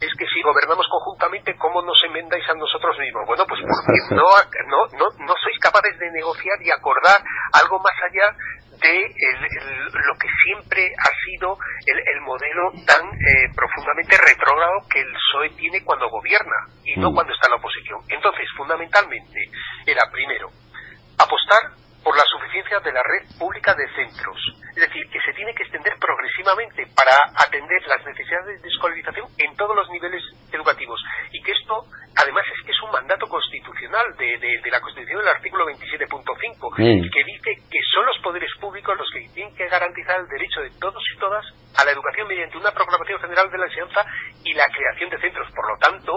es que si gobernamos conjuntamente, ¿cómo nos enmendáis a nosotros mismos? Bueno, pues porque no, no, no, no sois capaces de negociar y acordar algo más allá de lo que siempre ha sido el, modelo tan eh, profundamente retrógrado que el PSOE tiene cuando gobierna y no mm. cuando está en la oposición. Entonces, fundamentalmente, era primero apostar por la suficiencia de la red pública de centros. Es decir, que se tiene que extender progresivamente para atender las necesidades de escolarización en todos los niveles educativos. Y que esto, además, es que es un mandato constitucional de, la Constitución del artículo 27.5, que dice que son los poderes públicos los que tienen que garantizar el derecho de todos y todas a la educación mediante una programación general de la enseñanza y la creación de centros. Por lo tanto,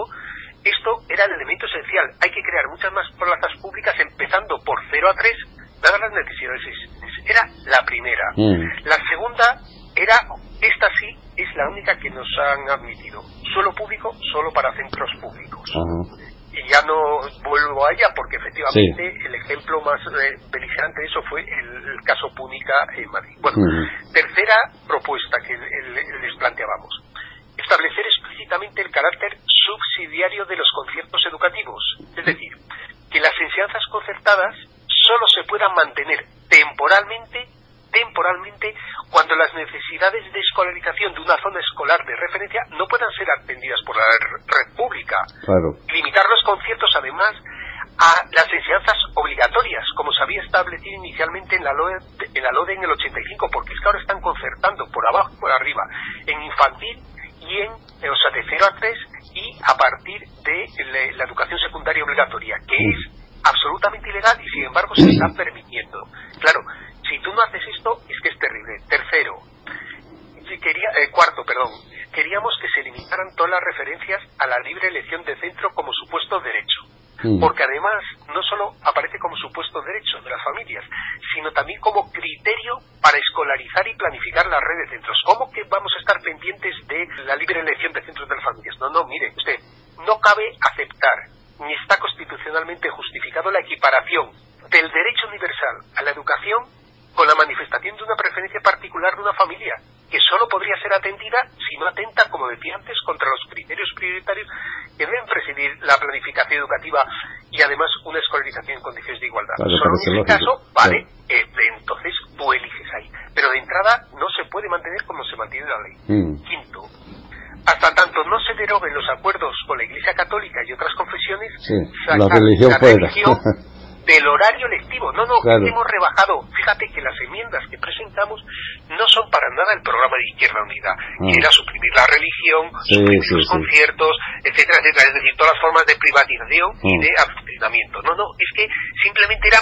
esto era el elemento esencial. Hay que crear muchas más plazas públicas, empezando por 0 a 3, dadas las necesidades. Era la primera. Mm. La segunda era, esta sí, es la única que nos han admitido. Solo público, solo para centros públicos. Y ya no vuelvo a ella porque efectivamente el ejemplo más eh, beligerante de eso fue el, caso Púnica en Madrid. Bueno, tercera propuesta que les planteábamos. Establecer explícitamente el carácter subsidiario de los conciertos educativos. Es decir, que las enseñanzas concertadas solo se puedan mantener temporalmente temporalmente cuando las necesidades de escolarización de una zona escolar de referencia no puedan ser atendidas por la red pública. Limitar los conciertos, además, a las enseñanzas obligatorias, como se había establecido inicialmente en la, LOE, en la LODE en el 85, porque es que ahora están concertando por abajo y por arriba, en infantil y en, o sea, de 0 a 3 y a partir de la educación secundaria obligatoria, que es absolutamente ilegal y sin embargo se está permitiendo. Claro, si tú no haces esto es que es terrible. Tercero, quería, eh, cuarto, perdón, queríamos que se limitaran todas las referencias a la libre elección de centro como supuesto derecho. Porque además no solo aparece como supuesto derecho de las familias, sino también como criterio para escolarizar y planificar la red de centros. ¿Cómo que vamos a estar pendientes de la libre elección de centros de las familias? No, no, mire, usted, no cabe aceptar ni está constitucionalmente justificado la equiparación del derecho universal a la educación con la manifestación de una preferencia particular de una familia, que solo podría ser atendida si no atenta, como decía antes, contra los criterios prioritarios que deben presidir la planificación educativa y además una escolarización en condiciones de igualdad. solo en ese caso, vale, eh, entonces tú eliges ahí. Pero de entrada no se puede mantener como se mantiene la ley. Mm. Quinto, hasta tanto no se deroguen los acuerdos con la Iglesia Católica y otras confesiones, la religión, del horario lectivo. No, no, hemos rebajado. Fíjate que las enmiendas que presentamos no son para nada el programa de Izquierda Unida. Ah. Era suprimir la religión, suprimir los conciertos, etcétera, etcétera. Es decir, todas las formas de privatización y ah. de adoctrinamiento. No, no, es que simplemente era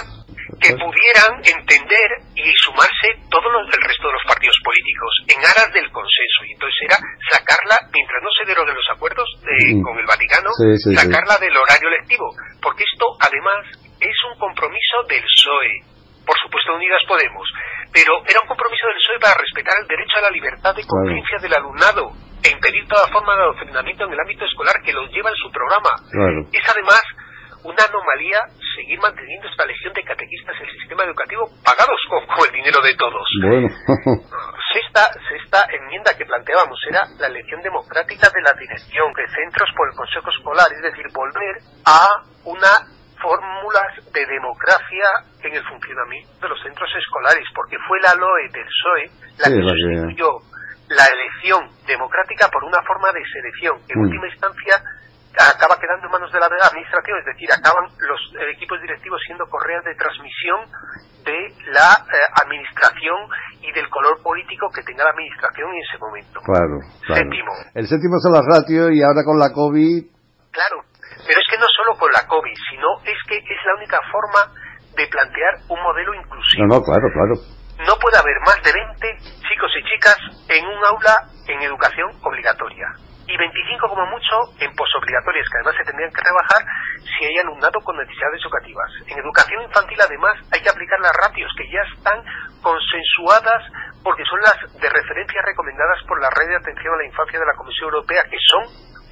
que pudieran entender y sumarse todo el resto de los partidos políticos en aras del consenso. Y entonces era sacarla, mientras no se deroguen los acuerdos mm. con el Vaticano, sacarla del horario lectivo. Porque esto, además, es un compromiso del PSOE. Por supuesto, Unidas Podemos. Pero era un compromiso del PSOE para respetar el derecho a la libertad de conciencia del alumnado e impedir toda forma de adoctrinamiento en el ámbito escolar que lo lleva en su programa. Es además una anomalía seguir manteniendo esta legión de catequistas en el sistema educativo pagados con, el dinero de todos. Bueno. sexta, sexta enmienda que planteábamos era la elección democrática de la dirección de centros por el Consejo Escolar, es decir, volver a una fórmulas de democracia en el funcionamiento de los centros escolares, porque fue la LOE del PSOE la que sustituyó la elección democrática por una forma de selección. En mm. última instancia, acaba quedando en manos de la administración, es decir, acaban los equipos directivos siendo correas de transmisión de la eh, administración y del color político que tenga la administración en ese momento. Claro, Séptimo. El séptimo son las ratios y ahora con la COVID. Claro, pero es que no solo con la COVID, sino es que es la única forma de plantear un modelo inclusivo. No, no, claro, claro. no puede haber más de 20 chicos y chicas en un aula en educación obligatoria y 25 como mucho en posobligatorias, que además se tendrían que trabajar si hay alumnado con necesidades educativas. En educación infantil, además, hay que aplicar las ratios que ya están consensuadas porque son las de referencia recomendadas por la Red de Atención a la Infancia de la Comisión Europea, que son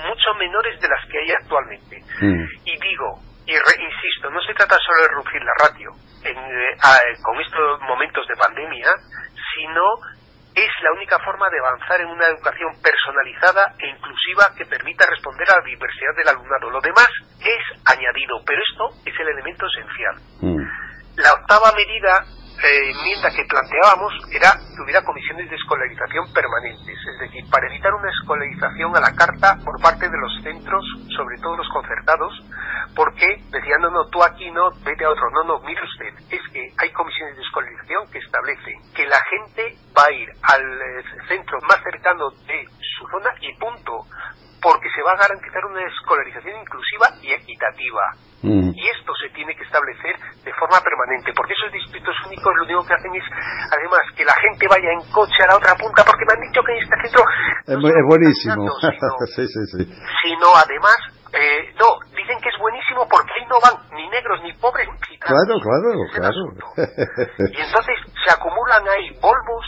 mucho menores de las que hay actualmente. Mm. Y digo, y insisto, no se trata solo de reducir la ratio en, eh, con estos momentos de pandemia, sino es la única forma de avanzar en una educación personalizada e inclusiva que permita responder a la diversidad del alumnado. Lo demás es añadido, pero esto es el elemento esencial. Mm. La octava medida eh, enmienda que planteábamos era que hubiera comisiones de escolarización permanentes, es decir, para evitar una escolarización a la carta por parte de los centros, sobre todo los concertados, porque decían, no, no, tú aquí no, vete a otro, no, no, mire usted, es que hay comisiones de escolarización que establecen que la gente va a ir al eh, centro más cercano de su zona y punto, porque se va a garantizar una escolarización inclusiva y equitativa. Mm. Y esto se tiene que establecer de forma permanente, porque esos distritos únicos lo único que hacen es, además, que la gente vaya en coche a la otra punta, porque me han dicho que en este centro... Es, buenísimo. Sino, además, eh, no, dicen que es buenísimo porque ahí no van ni negros ni pobres ni Claro, claro, claro. Y entonces se acumulan ahí Volvos,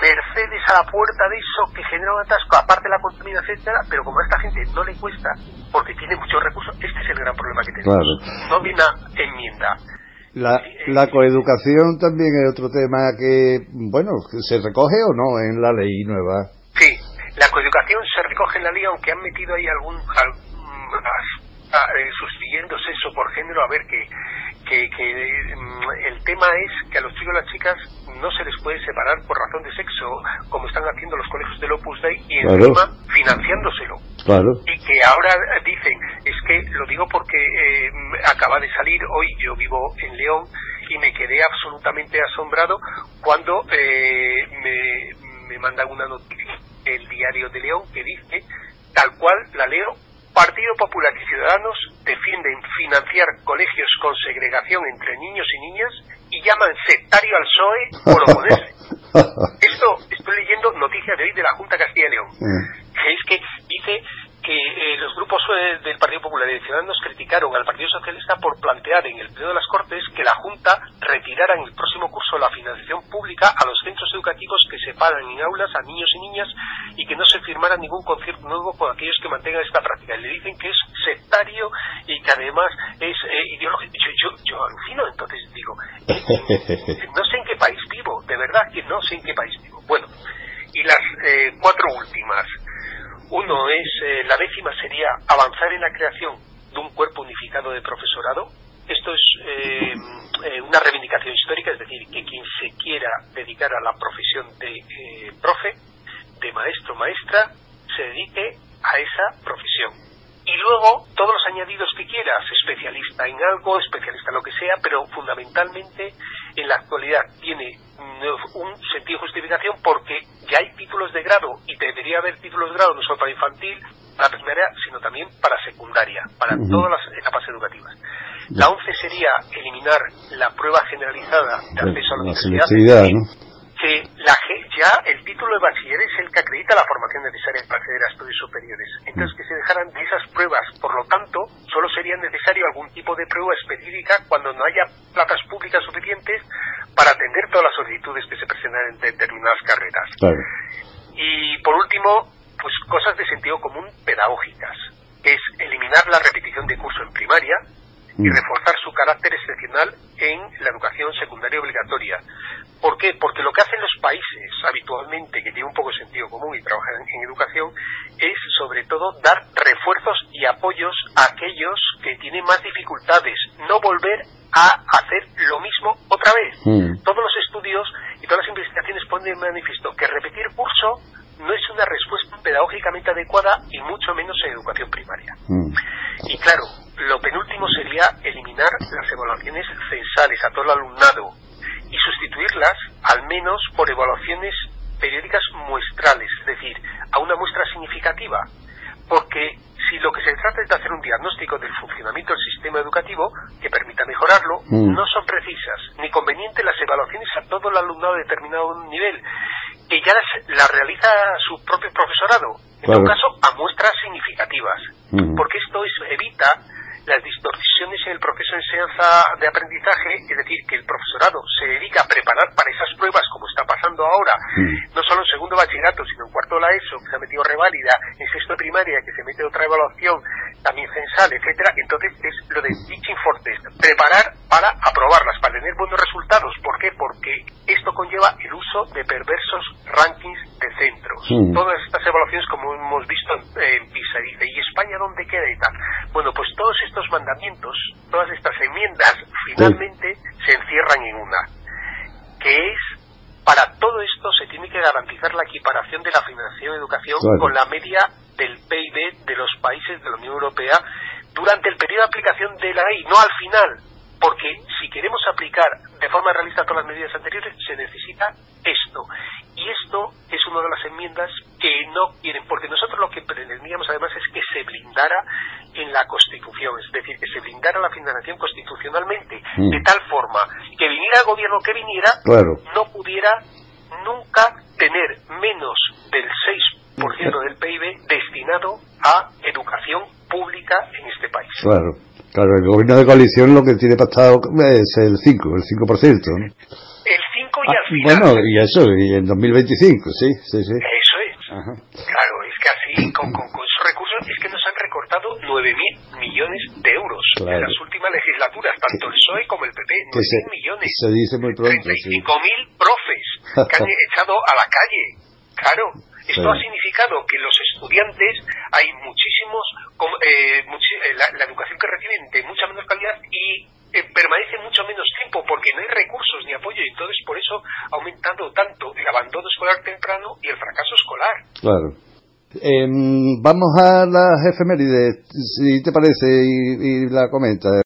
Mercedes a la puerta de eso que genera un atasco, aparte de la contaminación, etcétera, pero como a esta gente no le cuesta, porque tiene muchos recursos, este es el gran problema que tenemos. Claro. No viene enmienda. La, la coeducación también es otro tema que, bueno, ¿se recoge o no en la ley nueva? Sí, la coeducación se recoge en la ley, aunque han metido ahí algún, eh, sustituyendo sexo por género, a ver que, que, que mm, el tema es que a los chicos y las chicas no se les puede separar por razón de sexo, como están haciendo los colegios del Opus Dei, y encima financiándoselo. Y que ahora dicen, es que lo digo porque eh, acaba de salir hoy, yo vivo en León, y me quedé absolutamente asombrado cuando eh, me, me mandan una noticia, el diario de León, que dice, tal cual la leo, Partido Popular y Ciudadanos defienden financiar colegios con segregación entre niños y niñas y llaman sectario al PSOE por oponerse. Esto estoy leyendo noticias de hoy de la Junta Castilla y León. Que es que dice que eh, los grupos eh, del Partido Popular y de Ciudadanos criticaron al Partido Socialista por plantear en el periodo de las Cortes que la Junta retirara en el próximo curso la financiación pública a los centros educativos que separan en aulas a niños y niñas y que no se firmara ningún concierto nuevo con aquellos que mantengan esta práctica. Y le dicen que es sectario y que además es eh, ideológico. Yo, yo, alucino, entonces digo, no sé en qué país vivo, de verdad que no sé en qué país vivo. Bueno, y las cuatro últimas. Uno es, eh, la décima sería avanzar en la creación de un cuerpo unificado de profesorado. Esto es eh, eh, una reivindicación histórica, es decir, que quien se quiera dedicar a la profesión de profe, de maestro, maestra, se dedique a esa profesión. Y luego todos los añadidos que quieras, especialista en algo, especialista en lo que sea, pero fundamentalmente en la actualidad tiene un sentido de justificación porque ya hay títulos de grado y debería haber títulos de grado no solo para infantil, para primaria, sino también para secundaria, para todas las etapas educativas. La once sería eliminar la prueba generalizada de acceso a la, universidad que la, ya el título de bachiller es el que acredita la formación necesaria para acceder a estudios superiores. Entonces, que se dejaran de esas pruebas. Por lo tanto, solo sería necesario algún tipo de prueba específica cuando no haya plazas públicas suficientes para atender todas las solicitudes que se presentan en determinadas carreras. Y por último, pues cosas de sentido común pedagógicas, es eliminar la repetición de curso en primaria, y mm. reforzar su carácter excepcional en la educación secundaria obligatoria. ¿Por qué? Porque lo que hacen los países habitualmente, que tiene un poco de sentido común y trabajan en, educación, es sobre todo dar refuerzos y apoyos a aquellos que tienen más dificultades, no volver a hacer lo mismo otra vez. Mm. Todos los estudios y todas las investigaciones ponen de manifiesto que repetir curso no es una respuesta pedagógicamente adecuada y mucho menos en educación primaria. Mm. Y claro, lo penúltimo sería eliminar las evaluaciones censales a todo el alumnado y sustituirlas al menos por evaluaciones periódicas muestrales, es decir, a una muestra significativa, porque si lo que se trata es de hacer un diagnóstico del funcionamiento del sistema educativo que permita mejorarlo, mm. no son precisas ni convenientes las evaluaciones a todo el alumnado de determinado nivel, que ya la realiza su propio profesorado, en todo caso a muestras significativas, porque esto evita las distorsiones en el proceso de enseñanza de aprendizaje, es decir, que el profesorado se dedica a preparar para esas pruebas, como está pasando ahora, no solo en segundo bachillerato, sino en cuarto de la ESO, que se ha metido reválida, en sexto de primaria, que se mete otra evaluación, también censal, etcétera. Entonces es lo de teaching for test, preparar para aprobarlas, para tener buenos resultados. ¿Por qué? Porque esto conlleva el uso de perversos rankings de centros. Todas estas evaluaciones, como hemos visto en, PISA, dice, ¿y España dónde queda y tal? Bueno, pues todos estos mandamientos, todas estas enmiendas, finalmente se encierran en una, que es para todo esto se tiene que garantizar la equiparación de la financiación de educación con la media del PIB de los países de la Unión Europea durante el periodo de aplicación de la ley, no al final, porque si queremos aplicar de forma realista todas las medidas anteriores, se necesita esto. Y esto es una de las enmiendas que no quieren, porque nosotros lo que pretendíamos además es que se blindara en la Constitución, es decir, que se blindara la financiación constitucionalmente, mm. de tal forma que viniera el gobierno que viniera, no pudiera nunca tener menos del 6% del PIB destinado a educación pública en este país. Claro. Claro, el gobierno de coalición lo que tiene pactado es el 5, el 5%. ¿no? El 5 y al ah, final. Bueno, y eso, y en 2025, sí, sí, sí. Eso es. Claro, es que así, con, con, esos recursos, es que nos han recortado 9.000 millones de euros en las últimas legislaturas, tanto el PSOE como el PP, 9.000 millones. Se dice muy pronto, 35.000 sí. profes que han echado a la calle. Claro, esto ha significado que los estudiantes, hay muchísimos, eh, eh, la, educación que reciben de mucha menos calidad y eh, permanece mucho menos tiempo porque no hay recursos ni apoyo y entonces por eso ha aumentado tanto el abandono escolar temprano y el fracaso escolar. Claro. Em, vamos a las efemérides, si te parece, y, y la comenta.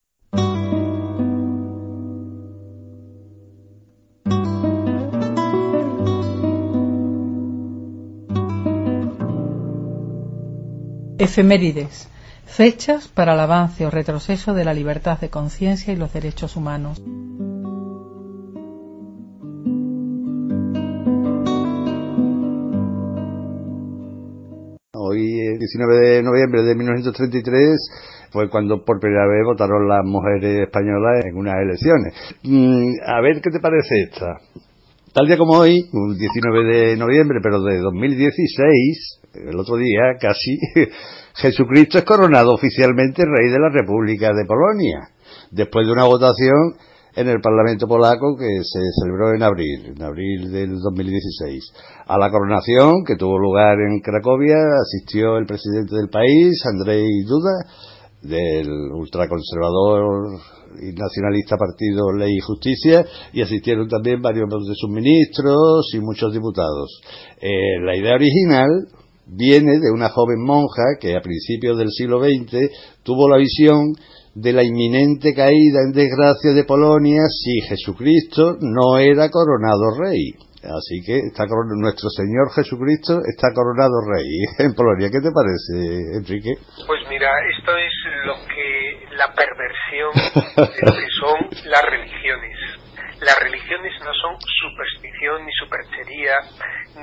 Efemérides. Fechas para el avance o retroceso de la libertad de conciencia y los derechos humanos. Hoy, el 19 de noviembre de 1933, fue cuando por primera vez votaron las mujeres españolas en unas elecciones. Mm, a ver qué te parece esta. Tal día como hoy, el 19 de noviembre, pero de 2016, el otro día casi, Jesucristo es coronado oficialmente rey de la República de Polonia, después de una votación en el Parlamento polaco que se celebró en abril, en abril del 2016. A la coronación, que tuvo lugar en Cracovia, asistió el presidente del país, Andrei Duda, del ultraconservador y nacionalista partido Ley y Justicia, y asistieron también varios de sus ministros y muchos diputados. Eh, la idea original viene de una joven monja que a principios del siglo XX tuvo la visión de la inminente caída en desgracia de Polonia si Jesucristo no era coronado rey. Así que está nuestro Señor Jesucristo está coronado rey en Polonia. ¿Qué te parece, Enrique? Pues mira, esto es lo que la perversión de lo que son las religiones las religiones no son superstición ni superchería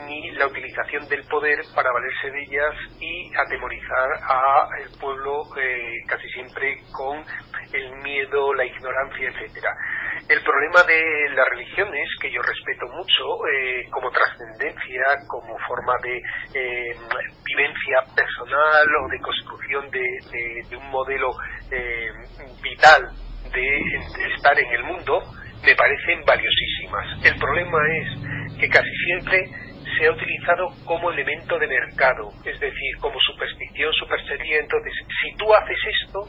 ni la utilización del poder para valerse de ellas y atemorizar al pueblo eh, casi siempre con el miedo, la ignorancia, etcétera. El problema de las religiones, que yo respeto mucho eh, como trascendencia, como forma de eh, vivencia personal o de construcción de, un modelo vital de estar en el mundo, me parecen valiosísimas. El problema es que casi siempre se ha utilizado como elemento de mercado, es decir, como superstición, superchería. Entonces, si tú haces esto,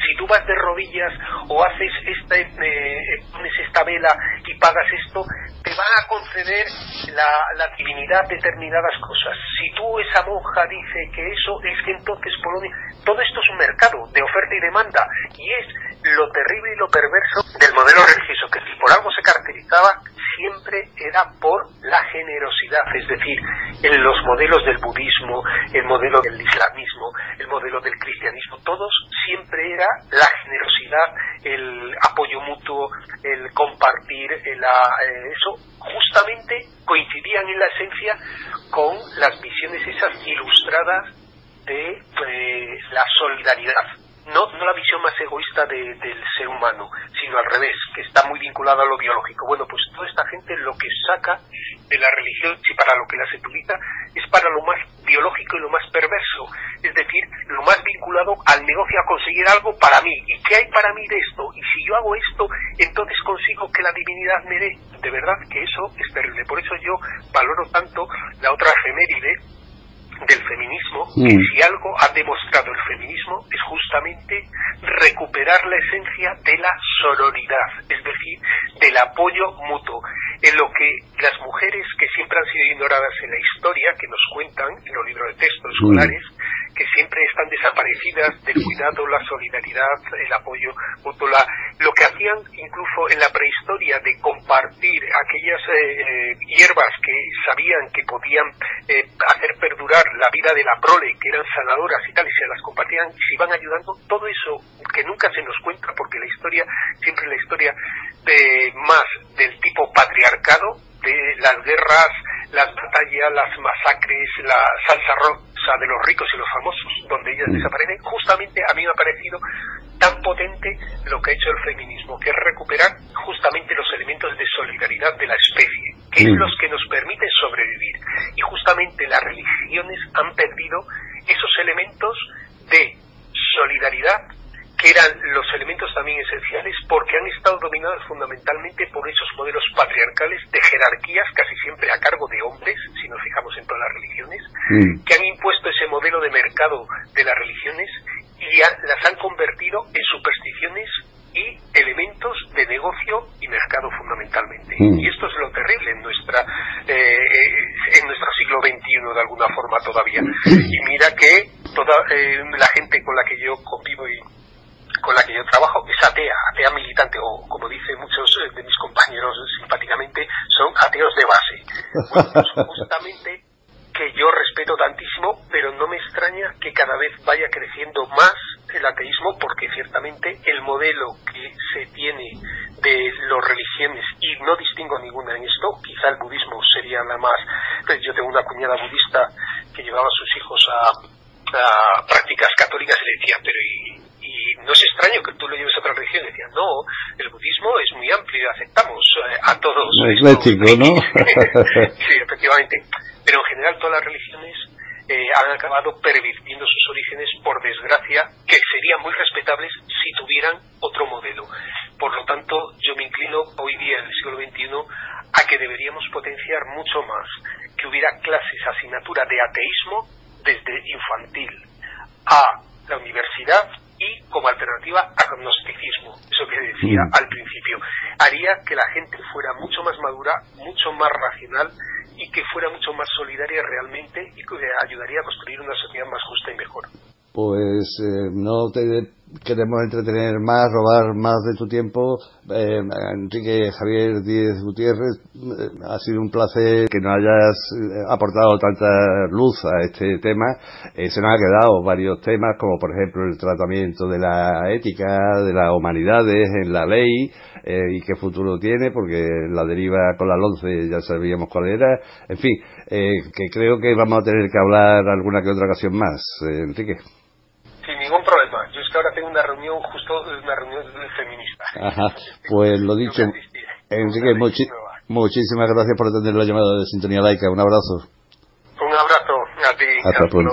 si tú vas de rodillas o haces esta, eh, pones esta vela y pagas esto, te van a conceder la, la, divinidad determinadas cosas. Si tú, esa monja, dice que eso es que entonces Polonia, todo esto es un mercado de oferta y demanda y es lo terrible y lo perverso del modelo religioso, que si por algo se caracterizaba, siempre era por la generosidad, es decir, en los modelos del budismo, el modelo del islamismo, el modelo del cristianismo, todos siempre era la generosidad, el apoyo mutuo, el compartir, el, eh, eso justamente coincidían en la esencia con las visiones esas ilustradas de eh, la solidaridad no, no la visión más egoísta del ser humano, sino al revés, que está muy vinculada a lo biológico. Bueno, pues toda esta gente lo que saca de la religión, si para lo que las utiliza, es para lo más biológico y lo más perverso, es decir, lo más vinculado al negocio a conseguir algo para mí. ¿Y qué hay para mí de esto? Y si yo hago esto, entonces consigo que la divinidad me dé. De verdad que eso es terrible. Por eso yo valoro tanto la otra efeméride del feminismo, que mm. si algo ha demostrado el feminismo es justamente recuperar la esencia de la sororidad, es decir, del apoyo mutuo, en lo que las mujeres que siempre han sido ignoradas en la historia, que nos cuentan en los libros de texto mm. Que siempre están desaparecidas del cuidado, la solidaridad, el apoyo mutuo, lo que hacían incluso en la prehistoria de compartir aquellas eh, eh, hierbas que sabían que podían eh, hacer perdurar la vida de la prole, que eran sanadoras y tal, y se las compartían, se iban ayudando, todo eso que nunca se nos cuenta, porque la historia, siempre la historia de más del tipo patriarcado, de las guerras, las batallas, las masacres, la salsa rosa de los ricos y los famosos, donde ellas mm. desaparecen, justamente a mí me ha parecido tan potente lo que ha hecho el feminismo, que es recuperar justamente los elementos de solidaridad de la especie, que es mm. los que nos permiten sobrevivir. Y justamente las religiones han perdido esos elementos de solidaridad que eran los elementos también esenciales porque han estado dominados fundamentalmente por esos modelos patriarcales de jerarquías casi siempre a cargo de hombres, si nos fijamos en todas las religiones, mm. que han impuesto ese modelo de mercado de las religiones y las han convertido en supersticiones y elementos de negocio y mercado fundamentalmente. Mm. Y esto es lo terrible en nuestra eh, en nuestro siglo XXI de alguna forma todavía. Y mira que toda eh, la gente con la que yo convivo y con la que yo trabajo es atea, atea militante, o como dicen muchos eh, de mis compañeros simpáticamente, son ateos de base. Pues justamente que yo respeto tantísimo, pero no me extraña que cada vez vaya creciendo más el ateísmo, porque ciertamente el modelo que se tiene de las religiones, y no distingo ninguna en esto, quizá el budismo sería la más. Pues yo tengo una cuñada budista que llevaba a sus hijos a, a prácticas católicas y le decía, pero ¿y, no es extraño que tú lo lleves a otra religión. Decían, no, el budismo es muy amplio, aceptamos eh, a todos. ecléctico, ¿no? sí, efectivamente. Pero en general todas las religiones eh, han acabado pervirtiendo sus orígenes, por desgracia, que serían muy respetables si tuvieran otro modelo. Por lo tanto, yo me inclino hoy día, en el siglo XXI, a que deberíamos potenciar mucho más que hubiera clases, asignatura de ateísmo desde infantil a la universidad y como alternativa agnosticismo, eso que decía mm. al principio, haría que la gente fuera mucho más madura, mucho más racional y que fuera mucho más solidaria realmente y que ayudaría a construir una sociedad más justa y mejor. Pues eh, no te queremos entretener más, robar más de tu tiempo. Eh, Enrique Javier Díez Gutiérrez, eh, ha sido un placer que nos hayas eh, aportado tanta luz a este tema. se nos ha quedado varios temas, como por ejemplo el tratamiento de la ética, de las humanidades en la ley y qué futuro tiene, porque la deriva con la LONCE ya sabíamos cuál era. En fin, que creo que vamos a tener que hablar alguna que otra ocasión más. Enrique. Sin ningún problema. Yo es que ahora tengo una reunión, justo una reunión feminista. Ajá, pues lo dicho. Enrique, muchísimas gracias por atender la llamada de Sintonía Laica. Un abrazo. Un abrazo a ti. Hasta, pronto.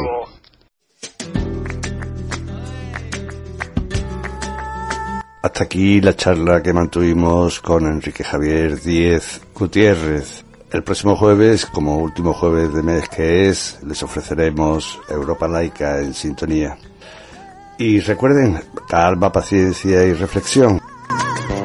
Hasta aquí la charla que mantuvimos con Enrique Javier Díez Gutiérrez. El próximo jueves, como último jueves de mes que es, les ofreceremos Europa Laica en sintonía. Y recuerden, calma, paciencia y reflexión.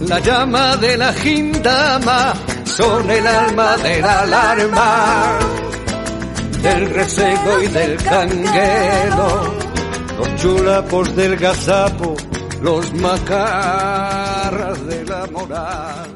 la llama de la gindama, son el alma de la alarma, del resego y del canguelo, los chulapos del gazapo, los macarras de la moral.